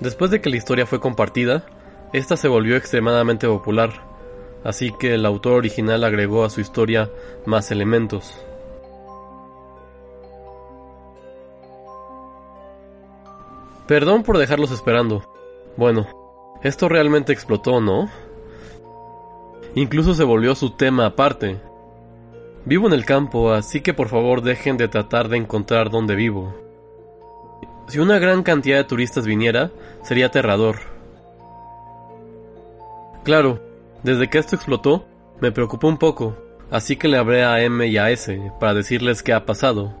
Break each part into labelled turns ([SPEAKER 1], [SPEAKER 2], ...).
[SPEAKER 1] Después de que la historia fue compartida, esta se volvió extremadamente popular, así que el autor original agregó a su historia más elementos. Perdón por dejarlos esperando. Bueno, esto realmente explotó, ¿no? Incluso se volvió su tema aparte. Vivo en el campo, así que por favor dejen de tratar de encontrar dónde vivo. Si una gran cantidad de turistas viniera, sería aterrador. Claro, desde que esto explotó, me preocupó un poco, así que le hablé a M y a S para decirles qué ha pasado.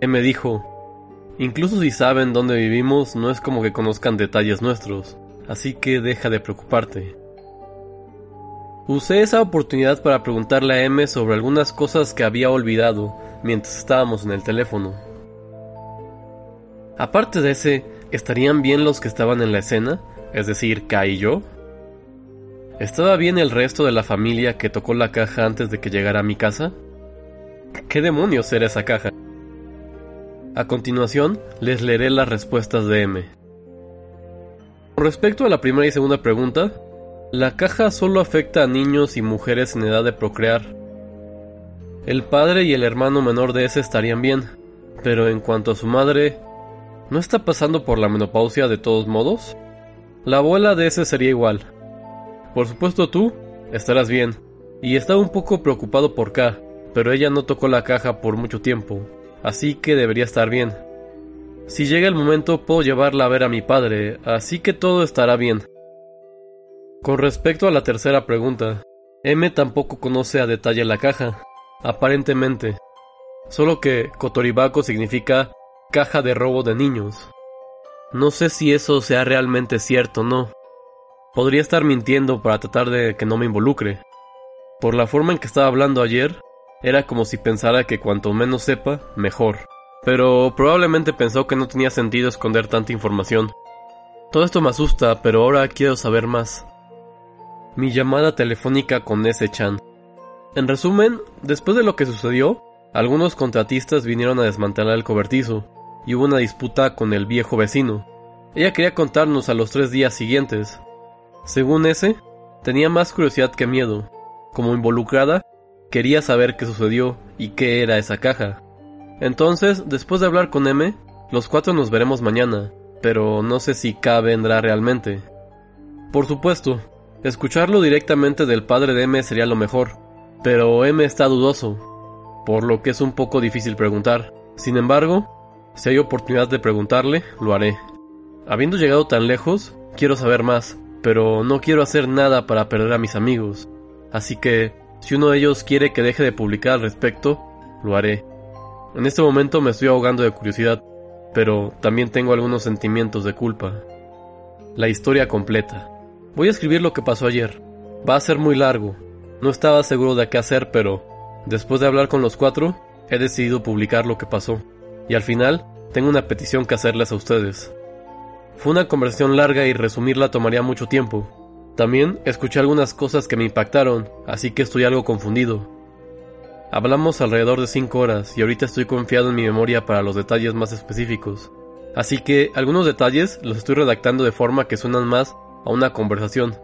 [SPEAKER 1] M dijo, incluso si saben dónde vivimos, no es como que conozcan detalles nuestros, así que deja de preocuparte. Usé esa oportunidad para preguntarle a M sobre algunas cosas que había olvidado mientras estábamos en el teléfono. Aparte de ese, ¿estarían bien los que estaban en la escena? Es decir, Kai y yo. ¿Estaba bien el resto de la familia que tocó la caja antes de que llegara a mi casa? ¿Qué demonios era esa caja? A continuación, les leeré las respuestas de M. Con respecto a la primera y segunda pregunta, la caja solo afecta a niños y mujeres en edad de procrear. El padre y el hermano menor de ese estarían bien, pero en cuanto a su madre, ¿No está pasando por la menopausia de todos modos? La abuela de ese sería igual. Por supuesto tú estarás bien. Y estaba un poco preocupado por K, pero ella no tocó la caja por mucho tiempo, así que debería estar bien. Si llega el momento puedo llevarla a ver a mi padre, así que todo estará bien. Con respecto a la tercera pregunta, M tampoco conoce a detalle la caja, aparentemente. Solo que Kotoribako significa caja de robo de niños. No sé si eso sea realmente cierto o no. Podría estar mintiendo para tratar de que no me involucre. Por la forma en que estaba hablando ayer, era como si pensara que cuanto menos sepa, mejor. Pero probablemente pensó que no tenía sentido esconder tanta información. Todo esto me asusta, pero ahora quiero saber más. Mi llamada telefónica con ese Chan. En resumen, después de lo que sucedió, algunos contratistas vinieron a desmantelar el cobertizo, y hubo una disputa con el viejo vecino. Ella quería contarnos a los tres días siguientes. Según ese, tenía más curiosidad que miedo. Como involucrada, quería saber qué sucedió y qué era esa caja. Entonces, después de hablar con M, los cuatro nos veremos mañana, pero no sé si K vendrá realmente. Por supuesto, escucharlo directamente del padre de M sería lo mejor, pero M está dudoso, por lo que es un poco difícil preguntar. Sin embargo, si hay oportunidad de preguntarle, lo haré. Habiendo llegado tan lejos, quiero saber más, pero no quiero hacer nada para perder a mis amigos. Así que, si uno de ellos quiere que deje de publicar al respecto, lo haré. En este momento me estoy ahogando de curiosidad, pero también tengo algunos sentimientos de culpa. La historia completa. Voy a escribir lo que pasó ayer. Va a ser muy largo. No estaba seguro de qué hacer, pero después de hablar con los cuatro, he decidido publicar lo que pasó. Y al final, tengo una petición que hacerles a ustedes. Fue una conversación larga y resumirla tomaría mucho tiempo. También escuché algunas cosas que me impactaron, así que estoy algo confundido. Hablamos alrededor de 5 horas y ahorita estoy confiado en mi memoria para los detalles más específicos. Así que algunos detalles los estoy redactando de forma que suenan más a una conversación.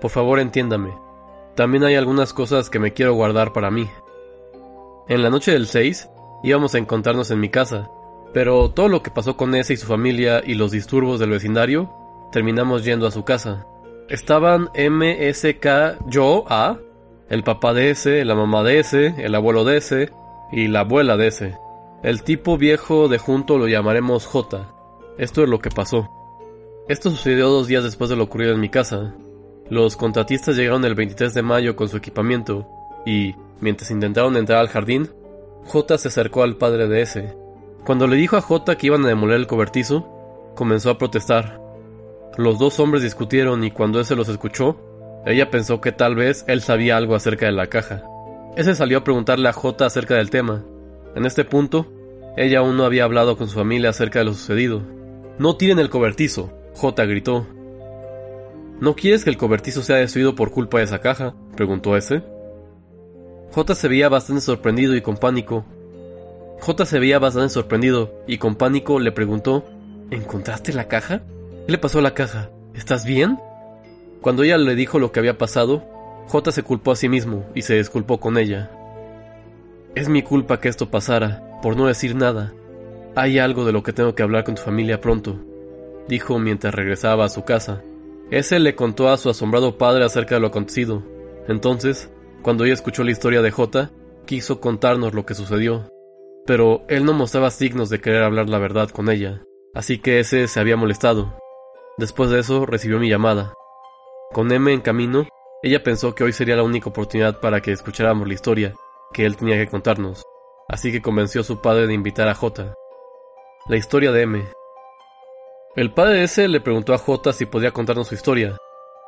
[SPEAKER 1] Por favor entiéndame. También hay algunas cosas que me quiero guardar para mí. En la noche del 6, íbamos a encontrarnos en mi casa, pero todo lo que pasó con ese y su familia y los disturbios del vecindario, terminamos yendo a su casa. Estaban MSK, yo, A, el papá de ese, la mamá de ese, el abuelo de ese y la abuela de ese. El tipo viejo de junto lo llamaremos J. Esto es lo que pasó. Esto sucedió dos días después de lo ocurrido en mi casa. Los contratistas llegaron el 23 de mayo con su equipamiento y, mientras intentaron entrar al jardín, J se acercó al padre de ese. Cuando le dijo a J que iban a demoler el cobertizo, comenzó a protestar. Los dos hombres discutieron y cuando ese los escuchó, ella pensó que tal vez él sabía algo acerca de la caja. Ese salió a preguntarle a J acerca del tema. En este punto, ella aún no había hablado con su familia acerca de lo sucedido. No tiren el cobertizo, J gritó. ¿No quieres que el cobertizo sea destruido por culpa de esa caja? preguntó ese. J se veía bastante sorprendido y con pánico. J se veía bastante sorprendido y con pánico le preguntó ¿Encontraste la caja? ¿Qué le pasó la caja? ¿Estás bien? Cuando ella le dijo lo que había pasado, J se culpó a sí mismo y se disculpó con ella. Es mi culpa que esto pasara, por no decir nada. Hay algo de lo que tengo que hablar con tu familia pronto, dijo mientras regresaba a su casa. Ese le contó a su asombrado padre acerca de lo acontecido. Entonces, cuando ella escuchó la historia de J, quiso contarnos lo que sucedió. Pero él no mostraba signos de querer hablar la verdad con ella, así que ese se había molestado. Después de eso recibió mi llamada. Con M en camino, ella pensó que hoy sería la única oportunidad para que escucháramos la historia que él tenía que contarnos, así que convenció a su padre de invitar a J. La historia de M. El padre ese le preguntó a J si podía contarnos su historia,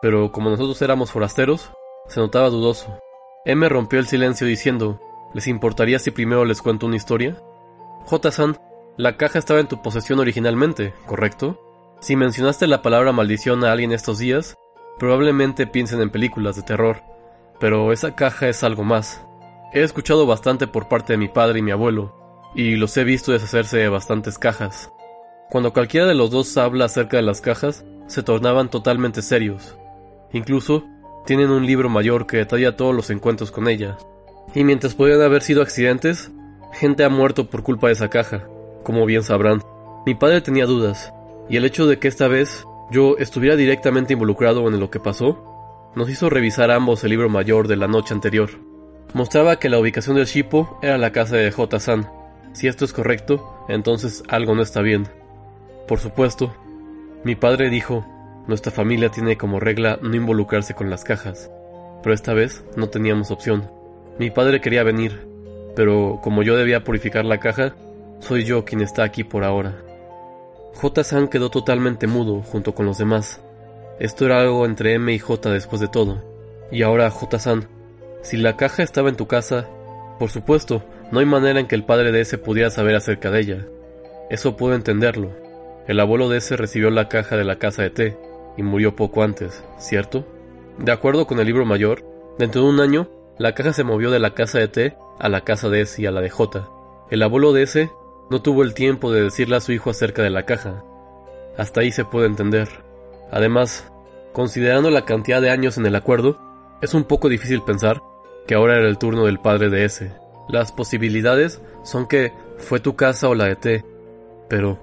[SPEAKER 1] pero como nosotros éramos forasteros, se notaba dudoso. M rompió el silencio diciendo, ¿les importaría si primero les cuento una historia? J-san, la caja estaba en tu posesión originalmente, ¿correcto? Si mencionaste la palabra maldición a alguien estos días, probablemente piensen en películas de terror, pero esa caja es algo más. He escuchado bastante por parte de mi padre y mi abuelo, y los he visto deshacerse de bastantes cajas. Cuando cualquiera de los dos habla acerca de las cajas, se tornaban totalmente serios. Incluso tienen un libro mayor que detalla todos los encuentros con ella. Y mientras podrían haber sido accidentes, gente ha muerto por culpa de esa caja, como bien sabrán. Mi padre tenía dudas, y el hecho de que esta vez yo estuviera directamente involucrado en lo que pasó, nos hizo revisar ambos el libro mayor de la noche anterior. Mostraba que la ubicación del Shippo era la casa de J-san. Si esto es correcto, entonces algo no está bien. Por supuesto, mi padre dijo nuestra familia tiene como regla no involucrarse con las cajas, pero esta vez no teníamos opción. Mi padre quería venir, pero como yo debía purificar la caja, soy yo quien está aquí por ahora. J-san quedó totalmente mudo junto con los demás. Esto era algo entre M y J después de todo. Y ahora, J-san, si la caja estaba en tu casa, por supuesto, no hay manera en que el padre de ese pudiera saber acerca de ella. Eso puedo entenderlo. El abuelo de ese recibió la caja de la casa de té, y murió poco antes, ¿cierto? De acuerdo con el libro mayor, dentro de un año, la caja se movió de la casa de T a la casa de S y a la de J. El abuelo de S no tuvo el tiempo de decirle a su hijo acerca de la caja. Hasta ahí se puede entender. Además, considerando la cantidad de años en el acuerdo, es un poco difícil pensar que ahora era el turno del padre de S. Las posibilidades son que fue tu casa o la de T, pero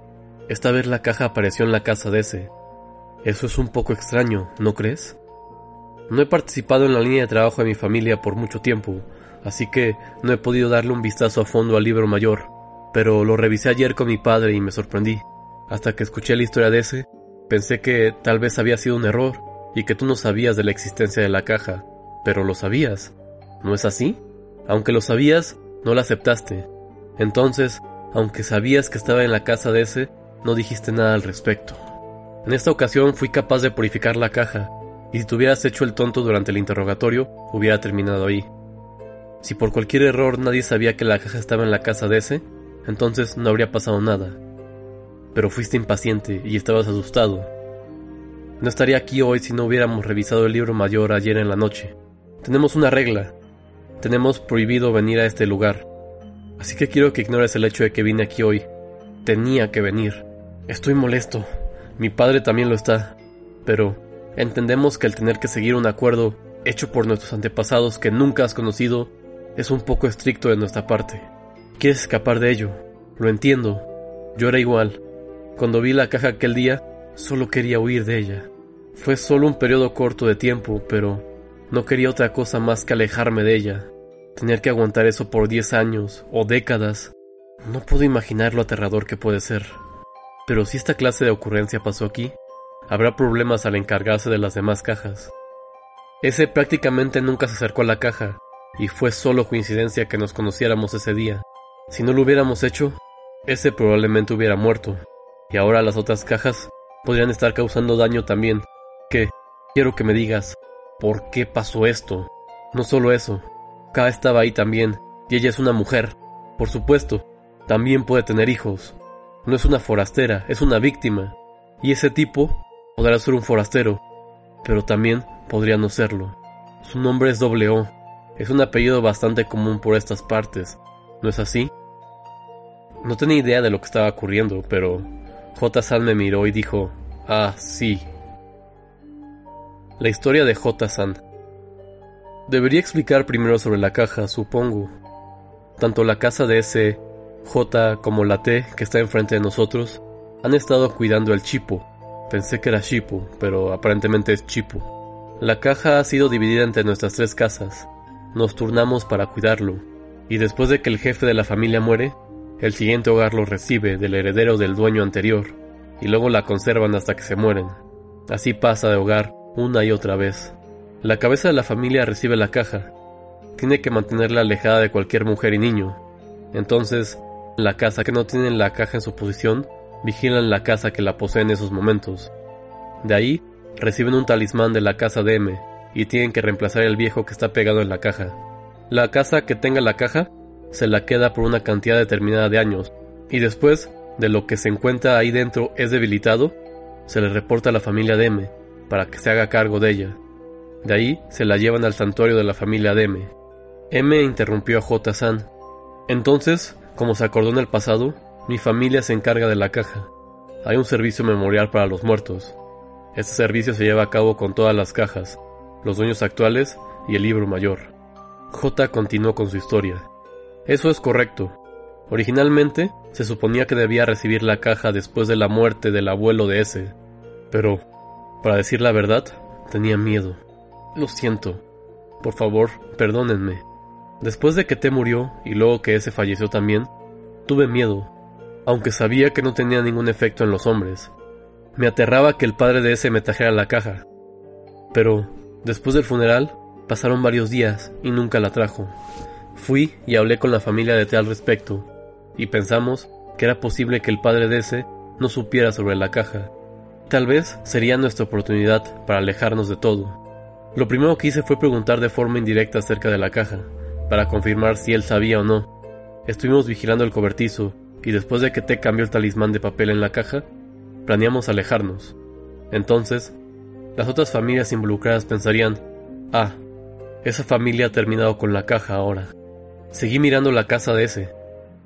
[SPEAKER 1] esta vez la caja apareció en la casa de S. Eso es un poco extraño, ¿no crees? No he participado en la línea de trabajo de mi familia por mucho tiempo, así que no he podido darle un vistazo a fondo al libro mayor, pero lo revisé ayer con mi padre y me sorprendí. Hasta que escuché la historia de ese, pensé que tal vez había sido un error y que tú no sabías de la existencia de la caja, pero lo sabías. ¿No es así? Aunque lo sabías, no la aceptaste. Entonces, aunque sabías que estaba en la casa de ese, no dijiste nada al respecto. En esta ocasión fui capaz de purificar la caja, y si te hubieras hecho el tonto durante el interrogatorio, hubiera terminado ahí. Si por cualquier error nadie sabía que la caja estaba en la casa de ese, entonces no habría pasado nada. Pero fuiste impaciente y estabas asustado. No estaría aquí hoy si no hubiéramos revisado el libro mayor ayer en la noche. Tenemos una regla. Tenemos prohibido venir a este lugar. Así que quiero que ignores el hecho de que vine aquí hoy. Tenía que venir. Estoy molesto. Mi padre también lo está, pero entendemos que el tener que seguir un acuerdo hecho por nuestros antepasados que nunca has conocido es un poco estricto de nuestra parte. Quieres escapar de ello, lo entiendo. Yo era igual. Cuando vi la caja aquel día, solo quería huir de ella. Fue solo un periodo corto de tiempo, pero no quería otra cosa más que alejarme de ella. Tener que aguantar eso por diez años o décadas. No puedo imaginar lo aterrador que puede ser. Pero si esta clase de ocurrencia pasó aquí, habrá problemas al encargarse de las demás cajas. Ese prácticamente nunca se acercó a la caja, y fue solo coincidencia que nos conociéramos ese día. Si no lo hubiéramos hecho, ese probablemente hubiera muerto. Y ahora las otras cajas podrían estar causando daño también. Que, quiero que me digas, ¿por qué pasó esto? No solo eso, K estaba ahí también, y ella es una mujer. Por supuesto, también puede tener hijos. No es una forastera, es una víctima. Y ese tipo podrá ser un forastero, pero también podría no serlo. Su nombre es doble O. Es un apellido bastante común por estas partes. ¿No es así? No tenía idea de lo que estaba ocurriendo, pero J. San me miró y dijo, Ah, sí. La historia de J. San. Debería explicar primero sobre la caja, supongo. Tanto la casa de ese J como la T que está enfrente de nosotros han estado cuidando el chipo. Pensé que era chipo, pero aparentemente es chipo. La caja ha sido dividida entre nuestras tres casas. Nos turnamos para cuidarlo. Y después de que el jefe de la familia muere, el siguiente hogar lo recibe del heredero del dueño anterior, y luego la conservan hasta que se mueren. Así pasa de hogar una y otra vez. La cabeza de la familia recibe la caja. Tiene que mantenerla alejada de cualquier mujer y niño. Entonces, la casa que no tiene la caja en su posición, vigilan la casa que la posee en esos momentos. De ahí, reciben un talismán de la casa de M y tienen que reemplazar el viejo que está pegado en la caja. La casa que tenga la caja se la queda por una cantidad determinada de años, y después de lo que se encuentra ahí dentro es debilitado, se le reporta a la familia Deme para que se haga cargo de ella. De ahí se la llevan al santuario de la familia Deme. M interrumpió a J. San. Entonces, como se acordó en el pasado, mi familia se encarga de la caja. Hay un servicio memorial para los muertos. Este servicio se lleva a cabo con todas las cajas, los dueños actuales y el libro mayor. J continuó con su historia. Eso es correcto. Originalmente se suponía que debía recibir la caja después de la muerte del abuelo de ese, pero, para decir la verdad, tenía miedo. Lo siento. Por favor, perdónenme. Después de que T murió y luego que ese falleció también, tuve miedo, aunque sabía que no tenía ningún efecto en los hombres. Me aterraba que el padre de ese me trajera la caja. Pero, después del funeral, pasaron varios días y nunca la trajo. Fui y hablé con la familia de T al respecto, y pensamos que era posible que el padre de ese no supiera sobre la caja. Tal vez sería nuestra oportunidad para alejarnos de todo. Lo primero que hice fue preguntar de forma indirecta acerca de la caja, para confirmar si él sabía o no. Estuvimos vigilando el cobertizo, y después de que T cambió el talismán de papel en la caja, planeamos alejarnos. Entonces, las otras familias involucradas pensarían, ah, esa familia ha terminado con la caja ahora. Seguí mirando la casa de ese.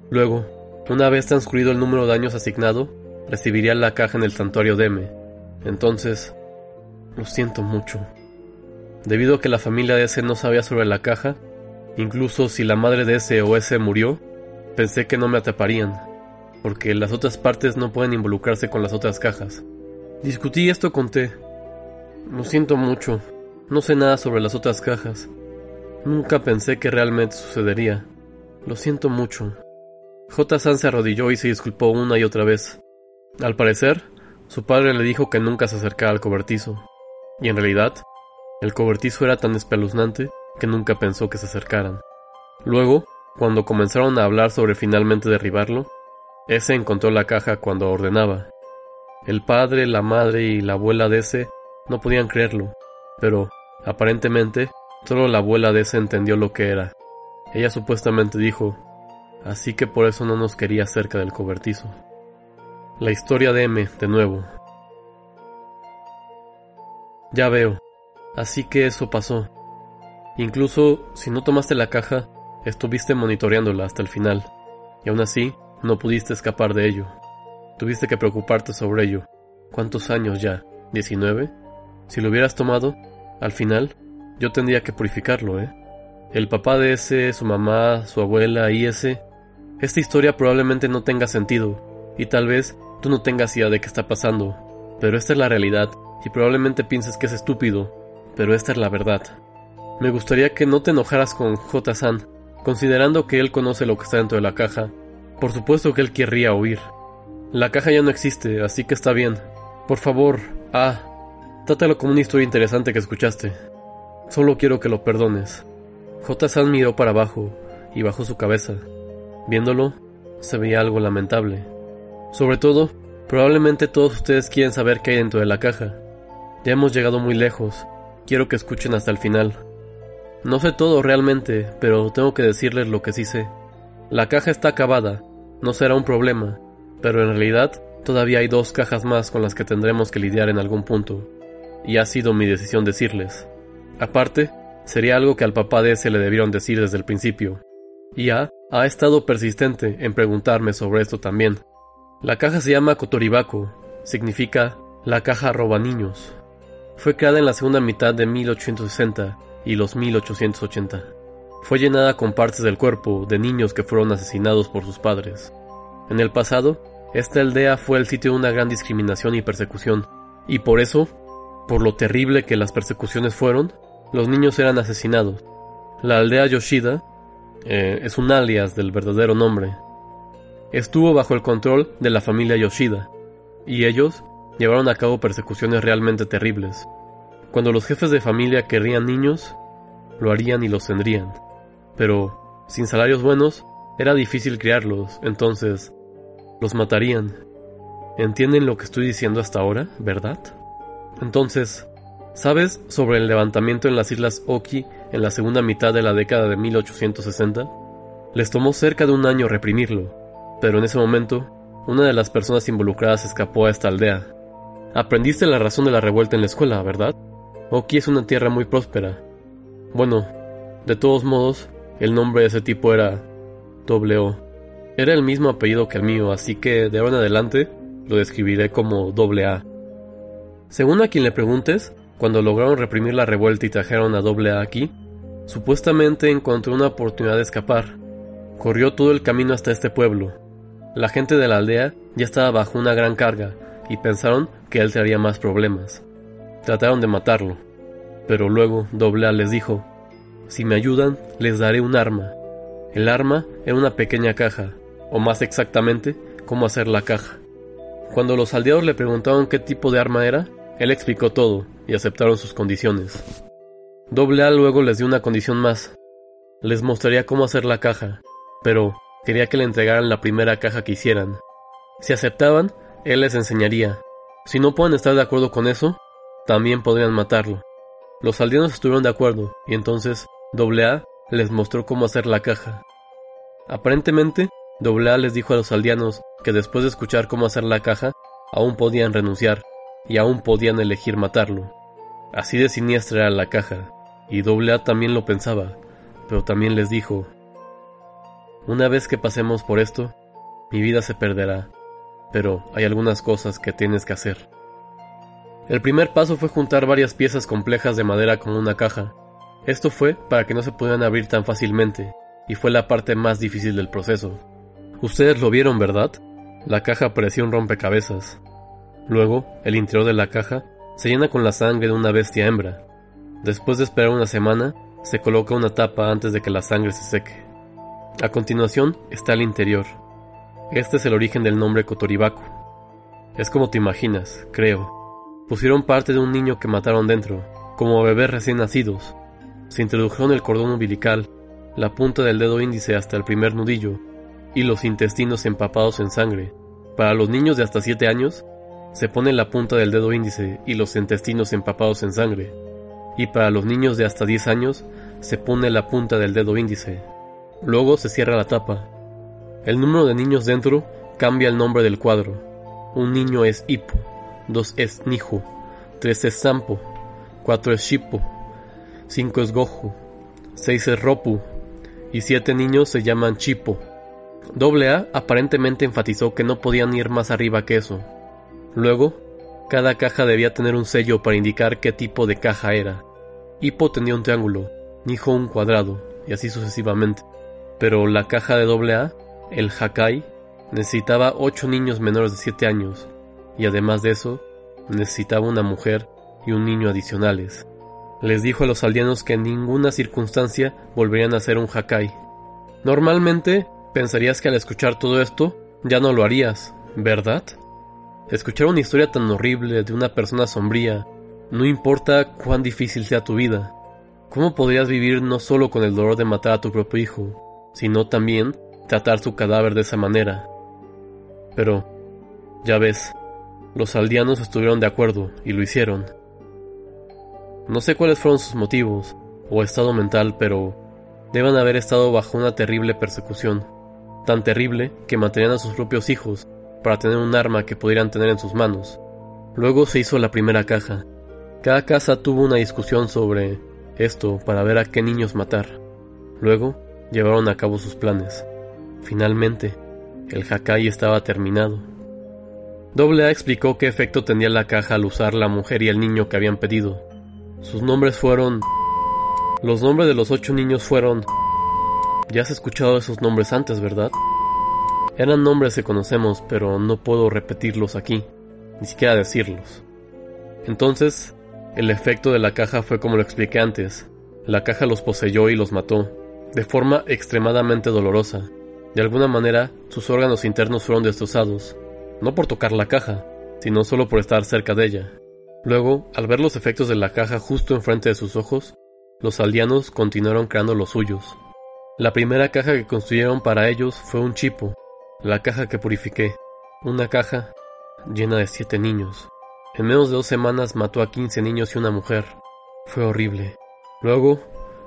[SPEAKER 1] Luego, una vez transcurrido el número de años asignado, recibiría la caja en el santuario de M. Entonces, lo siento mucho. Debido a que la familia de ese no sabía sobre la caja, incluso si la madre de ese o ese murió, pensé que no me atraparían, porque las otras partes no pueden involucrarse con las otras cajas. Discutí esto con T. Lo siento mucho, no sé nada sobre las otras cajas. Nunca pensé que realmente sucedería. Lo siento mucho. J. San se arrodilló y se disculpó una y otra vez. Al parecer, su padre le dijo que nunca se acercara al cobertizo. Y en realidad, el cobertizo era tan espeluznante que nunca pensó que se acercaran. Luego, cuando comenzaron a hablar sobre finalmente derribarlo, ese encontró la caja cuando ordenaba. El padre, la madre y la abuela de ese no podían creerlo, pero, aparentemente, Solo la abuela de ese entendió lo que era. Ella supuestamente dijo, así que por eso no nos quería cerca del cobertizo. La historia de M, de nuevo. Ya veo, así que eso pasó. Incluso si no tomaste la caja, estuviste monitoreándola hasta el final, y aún así no pudiste escapar de ello. Tuviste que preocuparte sobre ello. ¿Cuántos años ya? ¿19? Si lo hubieras tomado, al final yo tendría que purificarlo, ¿eh? El papá de ese, su mamá, su abuela y ese. Esta historia probablemente no tenga sentido, y tal vez tú no tengas idea de qué está pasando, pero esta es la realidad, y probablemente pienses que es estúpido, pero esta es la verdad. Me gustaría que no te enojaras con J-San, considerando que él conoce lo que está dentro de la caja. Por supuesto que él querría huir. La caja ya no existe, así que está bien. Por favor, ah, trátalo como una historia interesante que escuchaste. Solo quiero que lo perdones. J. San miró para abajo y bajó su cabeza. Viéndolo, se veía algo lamentable. Sobre todo, probablemente todos ustedes quieren saber qué hay dentro de la caja. Ya hemos llegado muy lejos. Quiero que escuchen hasta el final. No sé todo realmente, pero tengo que decirles lo que sí sé. La caja está acabada, no será un problema, pero en realidad todavía hay dos cajas más con las que tendremos que lidiar en algún punto, y ha sido mi decisión decirles. Aparte, sería algo que al papá de ese le debieron decir desde el principio, y A ha estado persistente en preguntarme sobre esto también. La caja se llama Kotoribaku, significa la caja roba niños. Fue creada en la segunda mitad de 1860 y los 1880. Fue llenada con partes del cuerpo de niños que fueron asesinados por sus padres. En el pasado, esta aldea fue el sitio de una gran discriminación y persecución, y por eso, por lo terrible que las persecuciones fueron, los niños eran asesinados. La aldea Yoshida eh, es un alias del verdadero nombre. Estuvo bajo el control de la familia Yoshida, y ellos llevaron a cabo persecuciones realmente terribles. Cuando los jefes de familia querrían niños, lo harían y los tendrían. Pero, sin salarios buenos, era difícil criarlos, entonces, los matarían. ¿Entienden lo que estoy diciendo hasta ahora, verdad? Entonces, ¿sabes sobre el levantamiento en las Islas Oki en la segunda mitad de la década de 1860? Les tomó cerca de un año reprimirlo, pero en ese momento, una de las personas involucradas escapó a esta aldea. Aprendiste la razón de la revuelta en la escuela, ¿verdad? Oki es una tierra muy próspera. Bueno, de todos modos, el nombre de ese tipo era W. Era el mismo apellido que el mío, así que de ahora en adelante lo describiré como A. Según a quien le preguntes, cuando lograron reprimir la revuelta y trajeron a A aquí, supuestamente encontró una oportunidad de escapar. Corrió todo el camino hasta este pueblo. La gente de la aldea ya estaba bajo una gran carga y pensaron que él traería más problemas. Trataron de matarlo, pero luego A les dijo, si me ayudan, les daré un arma. El arma era una pequeña caja, o más exactamente, cómo hacer la caja. Cuando los aldeados le preguntaron qué tipo de arma era, él explicó todo y aceptaron sus condiciones. A luego les dio una condición más. Les mostraría cómo hacer la caja, pero quería que le entregaran la primera caja que hicieran. Si aceptaban, él les enseñaría. Si no pueden estar de acuerdo con eso, también podrían matarlo. Los aldeanos estuvieron de acuerdo, y entonces AA les mostró cómo hacer la caja. Aparentemente, AA les dijo a los aldeanos que después de escuchar cómo hacer la caja, aún podían renunciar, y aún podían elegir matarlo. Así de siniestra era la caja, y AA también lo pensaba, pero también les dijo, una vez que pasemos por esto, mi vida se perderá, pero hay algunas cosas que tienes que hacer. El primer paso fue juntar varias piezas complejas de madera con una caja. Esto fue para que no se pudieran abrir tan fácilmente, y fue la parte más difícil del proceso. Ustedes lo vieron, ¿verdad? La caja parecía un rompecabezas. Luego, el interior de la caja se llena con la sangre de una bestia hembra. Después de esperar una semana, se coloca una tapa antes de que la sangre se seque. A continuación está el interior. Este es el origen del nombre Kotoribaku. Es como te imaginas, creo. Pusieron parte de un niño que mataron dentro, como bebés recién nacidos. Se introdujeron el cordón umbilical, la punta del dedo índice hasta el primer nudillo, y los intestinos empapados en sangre. Para los niños de hasta 7 años, se pone la punta del dedo índice y los intestinos empapados en sangre. Y para los niños de hasta 10 años, se pone la punta del dedo índice. Luego se cierra la tapa. El número de niños dentro cambia el nombre del cuadro. Un niño es Hippo. 2 es Nijo, 3 es Sampo, 4 es Shippo, 5 es Goju, 6 es Ropu y 7 niños se llaman Chipo. A aparentemente enfatizó que no podían ir más arriba que eso. Luego, cada caja debía tener un sello para indicar qué tipo de caja era. Hippo tenía un triángulo, Nijo un cuadrado, y así sucesivamente. Pero la caja de A, el Hakai, necesitaba 8 niños menores de 7 años, y además de eso, necesitaba una mujer y un niño adicionales. Les dijo a los aldeanos que en ninguna circunstancia volverían a ser un Hakai. Normalmente, pensarías que al escuchar todo esto, ya no lo harías, ¿verdad? Escuchar una historia tan horrible de una persona sombría, no importa cuán difícil sea tu vida. ¿Cómo podrías vivir no solo con el dolor de matar a tu propio hijo, sino también tratar su cadáver de esa manera. Pero, ya ves, los aldeanos estuvieron de acuerdo y lo hicieron. No sé cuáles fueron sus motivos o estado mental, pero deben haber estado bajo una terrible persecución, tan terrible que mantenían a sus propios hijos para tener un arma que pudieran tener en sus manos. Luego se hizo la primera caja. Cada casa tuvo una discusión sobre esto para ver a qué niños matar. Luego llevaron a cabo sus planes. Finalmente, el Hakai estaba terminado. Doble A explicó qué efecto tenía la caja al usar la mujer y el niño que habían pedido. Sus nombres fueron... Los nombres de los ocho niños fueron... Ya has escuchado esos nombres antes, ¿verdad? Eran nombres que conocemos, pero no puedo repetirlos aquí, ni siquiera decirlos. Entonces, el efecto de la caja fue como lo expliqué antes. La caja los poseyó y los mató, de forma extremadamente dolorosa. De alguna manera, sus órganos internos fueron destrozados, no por tocar la caja, sino solo por estar cerca de ella. Luego, al ver los efectos de la caja justo enfrente de sus ojos, los aldeanos continuaron creando los suyos. La primera caja que construyeron para ellos fue un chipo, la caja que purifiqué, una caja llena de siete niños. En menos de dos semanas mató a quince niños y una mujer. Fue horrible. Luego,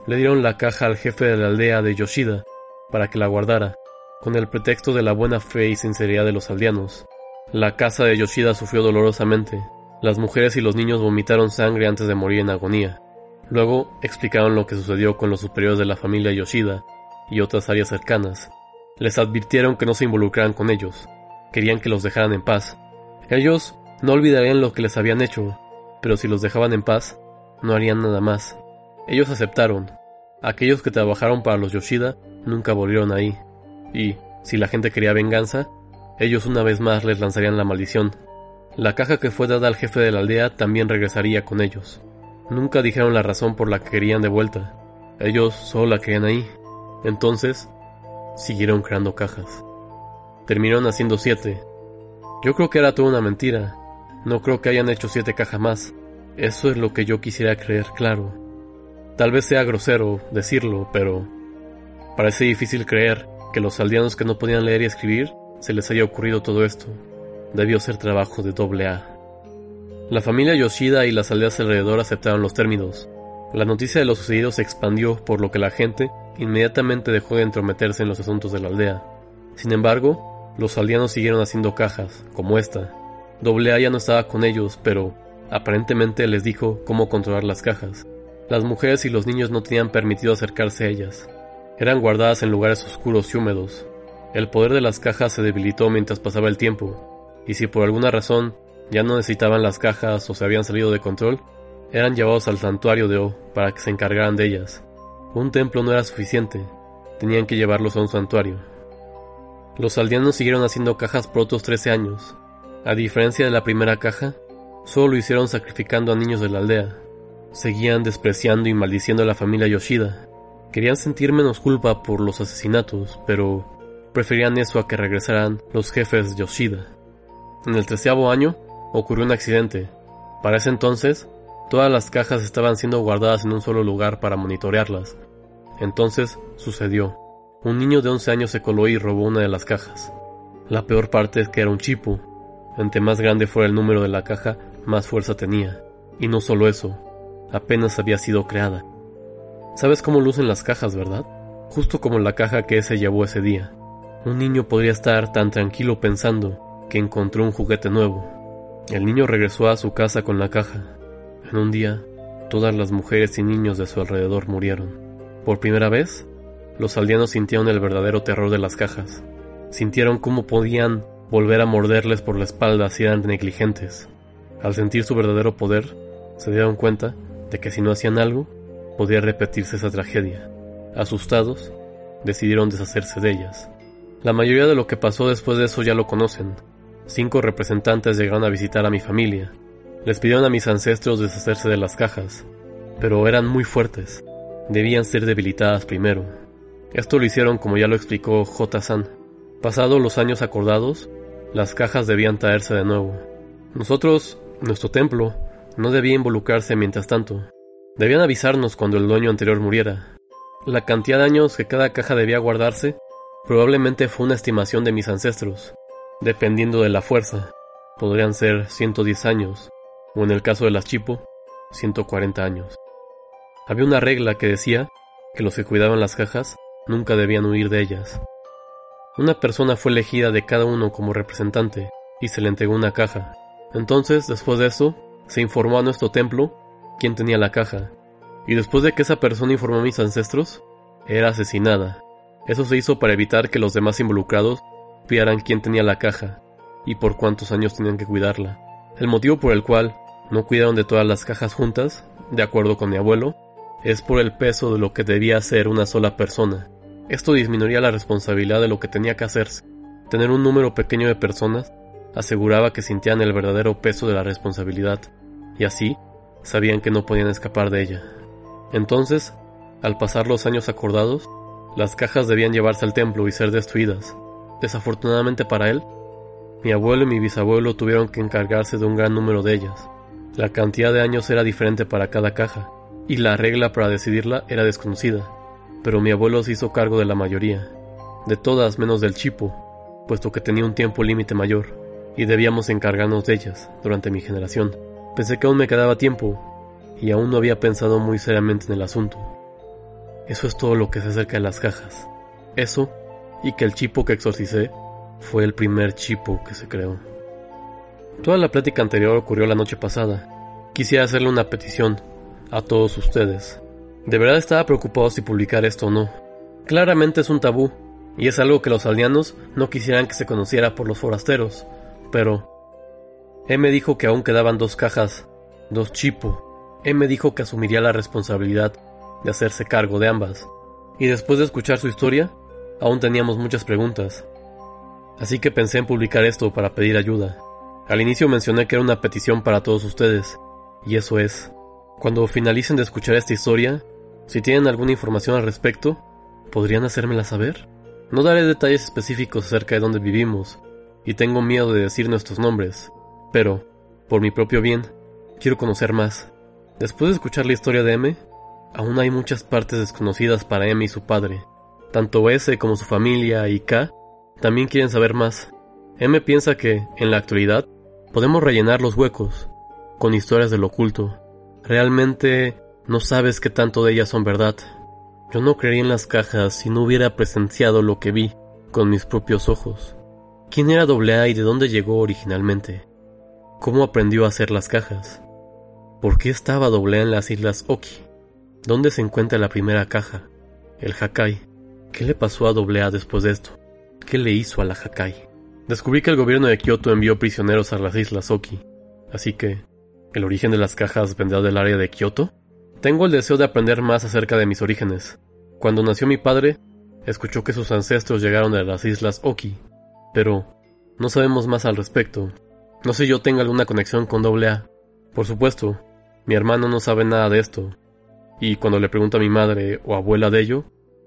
[SPEAKER 1] le dieron la caja al jefe de la aldea de Yoshida para que la guardara, con el pretexto de la buena fe y sinceridad de los aldeanos. La casa de Yoshida sufrió dolorosamente, las mujeres y los niños vomitaron sangre antes de morir en agonía. Luego explicaron lo que sucedió con los superiores de la familia Yoshida y otras áreas cercanas. Les advirtieron que no se involucraran con ellos. Querían que los dejaran en paz. Ellos no olvidarían lo que les habían hecho, pero si los dejaban en paz, no harían nada más. Ellos aceptaron. Aquellos que trabajaron para los Yoshida nunca volvieron ahí. Y, si la gente quería venganza, ellos una vez más les lanzarían la maldición. La caja que fue dada al jefe de la aldea también regresaría con ellos. Nunca dijeron la razón por la que querían de vuelta. Ellos solo la querían ahí. Entonces, siguieron creando cajas. Terminaron haciendo siete. Yo creo que era toda una mentira. No creo que hayan hecho siete cajas más. Eso es lo que yo quisiera creer, claro. Tal vez sea grosero decirlo, pero parece difícil creer que los aldeanos que no podían leer y escribir se les haya ocurrido todo esto debió ser trabajo de doble A. La familia Yoshida y las aldeas alrededor aceptaron los términos. La noticia de lo sucedido se expandió, por lo que la gente inmediatamente dejó de entrometerse en los asuntos de la aldea. Sin embargo, los aldeanos siguieron haciendo cajas, como esta. Doble A ya no estaba con ellos, pero aparentemente les dijo cómo controlar las cajas. Las mujeres y los niños no tenían permitido acercarse a ellas. Eran guardadas en lugares oscuros y húmedos. El poder de las cajas se debilitó mientras pasaba el tiempo, y si por alguna razón ya no necesitaban las cajas o se habían salido de control, eran llevados al santuario de O para que se encargaran de ellas. Un templo no era suficiente, tenían que llevarlos a un santuario. Los aldeanos siguieron haciendo cajas por otros 13 años. A diferencia de la primera caja, solo lo hicieron sacrificando a niños de la aldea. Seguían despreciando y maldiciendo a la familia Yoshida. Querían sentir menos culpa por los asesinatos, pero preferían eso a que regresaran los jefes Yoshida. En el treceavo año ocurrió un accidente. Para ese entonces, todas las cajas estaban siendo guardadas en un solo lugar para monitorearlas. Entonces sucedió. Un niño de 11 años se coló y robó una de las cajas. La peor parte es que era un chipo. Entre más grande fuera el número de la caja, más fuerza tenía. Y no solo eso, apenas había sido creada. ¿Sabes cómo lucen las cajas, verdad? Justo como la caja que se llevó ese día. Un niño podría estar tan tranquilo pensando, que encontró un juguete nuevo. El niño regresó a su casa con la caja. En un día, todas las mujeres y niños de su alrededor murieron. Por primera vez, los aldeanos sintieron el verdadero terror de las cajas. Sintieron cómo podían volver a morderles por la espalda si eran negligentes. Al sentir su verdadero poder, se dieron cuenta de que si no hacían algo, podía repetirse esa tragedia. Asustados, decidieron deshacerse de ellas. La mayoría de lo que pasó después de eso ya lo conocen, Cinco representantes llegaron a visitar a mi familia. Les pidieron a mis ancestros deshacerse de las cajas, pero eran muy fuertes. Debían ser debilitadas primero. Esto lo hicieron como ya lo explicó J. San. Pasados los años acordados, las cajas debían traerse de nuevo. Nosotros, nuestro templo, no debía involucrarse mientras tanto. Debían avisarnos cuando el dueño anterior muriera. La cantidad de años que cada caja debía guardarse Probablemente fue una estimación de mis ancestros, dependiendo de la fuerza. Podrían ser 110 años, o en el caso de las Chipo, 140 años. Había una regla que decía que los que cuidaban las cajas nunca debían huir de ellas. Una persona fue elegida de cada uno como representante y se le entregó una caja. Entonces, después de eso, se informó a nuestro templo quién tenía la caja. Y después de que esa persona informó a mis ancestros, era asesinada. Eso se hizo para evitar que los demás involucrados supieran quién tenía la caja y por cuántos años tenían que cuidarla. El motivo por el cual no cuidaron de todas las cajas juntas, de acuerdo con mi abuelo, es por el peso de lo que debía hacer una sola persona. Esto disminuiría la responsabilidad de lo que tenía que hacerse. Tener un número pequeño de personas aseguraba que sintieran el verdadero peso de la responsabilidad, y así sabían que no podían escapar de ella. Entonces, al pasar los años acordados, las cajas debían llevarse al templo y ser destruidas. Desafortunadamente para él, mi abuelo y mi bisabuelo tuvieron que encargarse de un gran número de ellas. La cantidad de años era diferente para cada caja, y la regla para decidirla era desconocida, pero mi abuelo se hizo cargo de la mayoría, de todas menos del chipo, puesto que tenía un tiempo límite mayor, y debíamos encargarnos de ellas durante mi generación. Pensé que aún me quedaba tiempo, y aún no había pensado muy seriamente en el asunto. Eso es todo lo que se acerca de las cajas. Eso, y que el chipo que exorcicé fue el primer chipo que se creó. Toda la plática anterior ocurrió la noche pasada. Quisiera hacerle una petición, a todos ustedes. De verdad estaba preocupado si publicar esto o no. Claramente es un tabú, y es algo que los aldeanos no quisieran que se conociera por los forasteros, pero... M dijo que aún quedaban dos cajas, dos chipo. M dijo que asumiría la responsabilidad de hacerse cargo de ambas. Y después de escuchar su historia, aún teníamos muchas preguntas. Así que pensé en publicar esto para pedir ayuda. Al inicio mencioné que era una petición para todos ustedes, y eso es, cuando finalicen de escuchar esta historia, si tienen alguna información al respecto, ¿podrían hacérmela saber? No daré detalles específicos acerca de dónde vivimos, y tengo miedo de decir nuestros nombres, pero, por mi propio bien, quiero conocer más. Después de escuchar la historia de M, aún hay muchas partes desconocidas para M y su padre. Tanto S como su familia y K también quieren saber más. M piensa que, en la actualidad, podemos rellenar los huecos con historias del oculto Realmente no sabes qué tanto de ellas son verdad. Yo no creería en las cajas si no hubiera presenciado lo que vi con mis propios ojos. ¿Quién era AA y de dónde llegó originalmente? ¿Cómo aprendió a hacer las cajas? ¿Por qué estaba AA en las islas Oki? ¿Dónde se encuentra la primera caja? El Hakai. ¿Qué le pasó a AA después de esto? ¿Qué le hizo a la Hakai? Descubrí que el gobierno de Kioto envió prisioneros a las islas Oki, así que ¿El origen de las cajas vendrá del área de Kioto? Tengo el deseo de aprender más acerca de mis orígenes. Cuando nació mi padre, escuchó que sus ancestros llegaron de las islas Oki, pero no sabemos más al respecto. No sé si yo tenga alguna conexión con AA. Por supuesto, mi hermano no sabe nada de esto, y cuando le pregunto a mi madre o abuela de ello,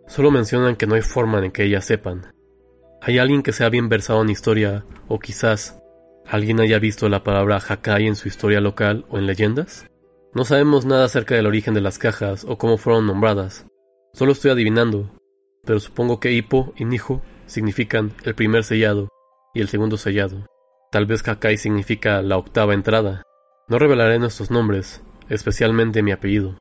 [SPEAKER 1] solo mencionan que no hay forma en que ellas sepan. ¿Hay alguien que sea bien versado en historia, o quizás ¿Alguien haya visto la palabra Hakai en su historia local o en leyendas? No sabemos nada acerca del origen de las cajas o cómo fueron nombradas. Solo estoy adivinando, pero supongo que Hippo y Nijo significan el primer sellado y el segundo sellado. Tal vez Hakai significa la octava entrada. No revelaré nuestros nombres, especialmente mi apellido.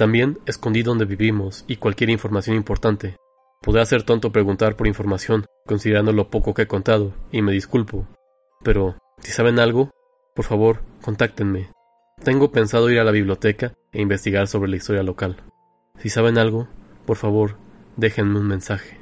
[SPEAKER 1] También escondí donde vivimos y cualquier información importante. Podrá ser tonto preguntar por información, considerando lo poco que he contado, y me disculpo. Pero si saben algo, por favor, contáctenme. Tengo pensado ir a la biblioteca e investigar sobre la historia local. Si saben algo, por favor, déjenme un mensaje.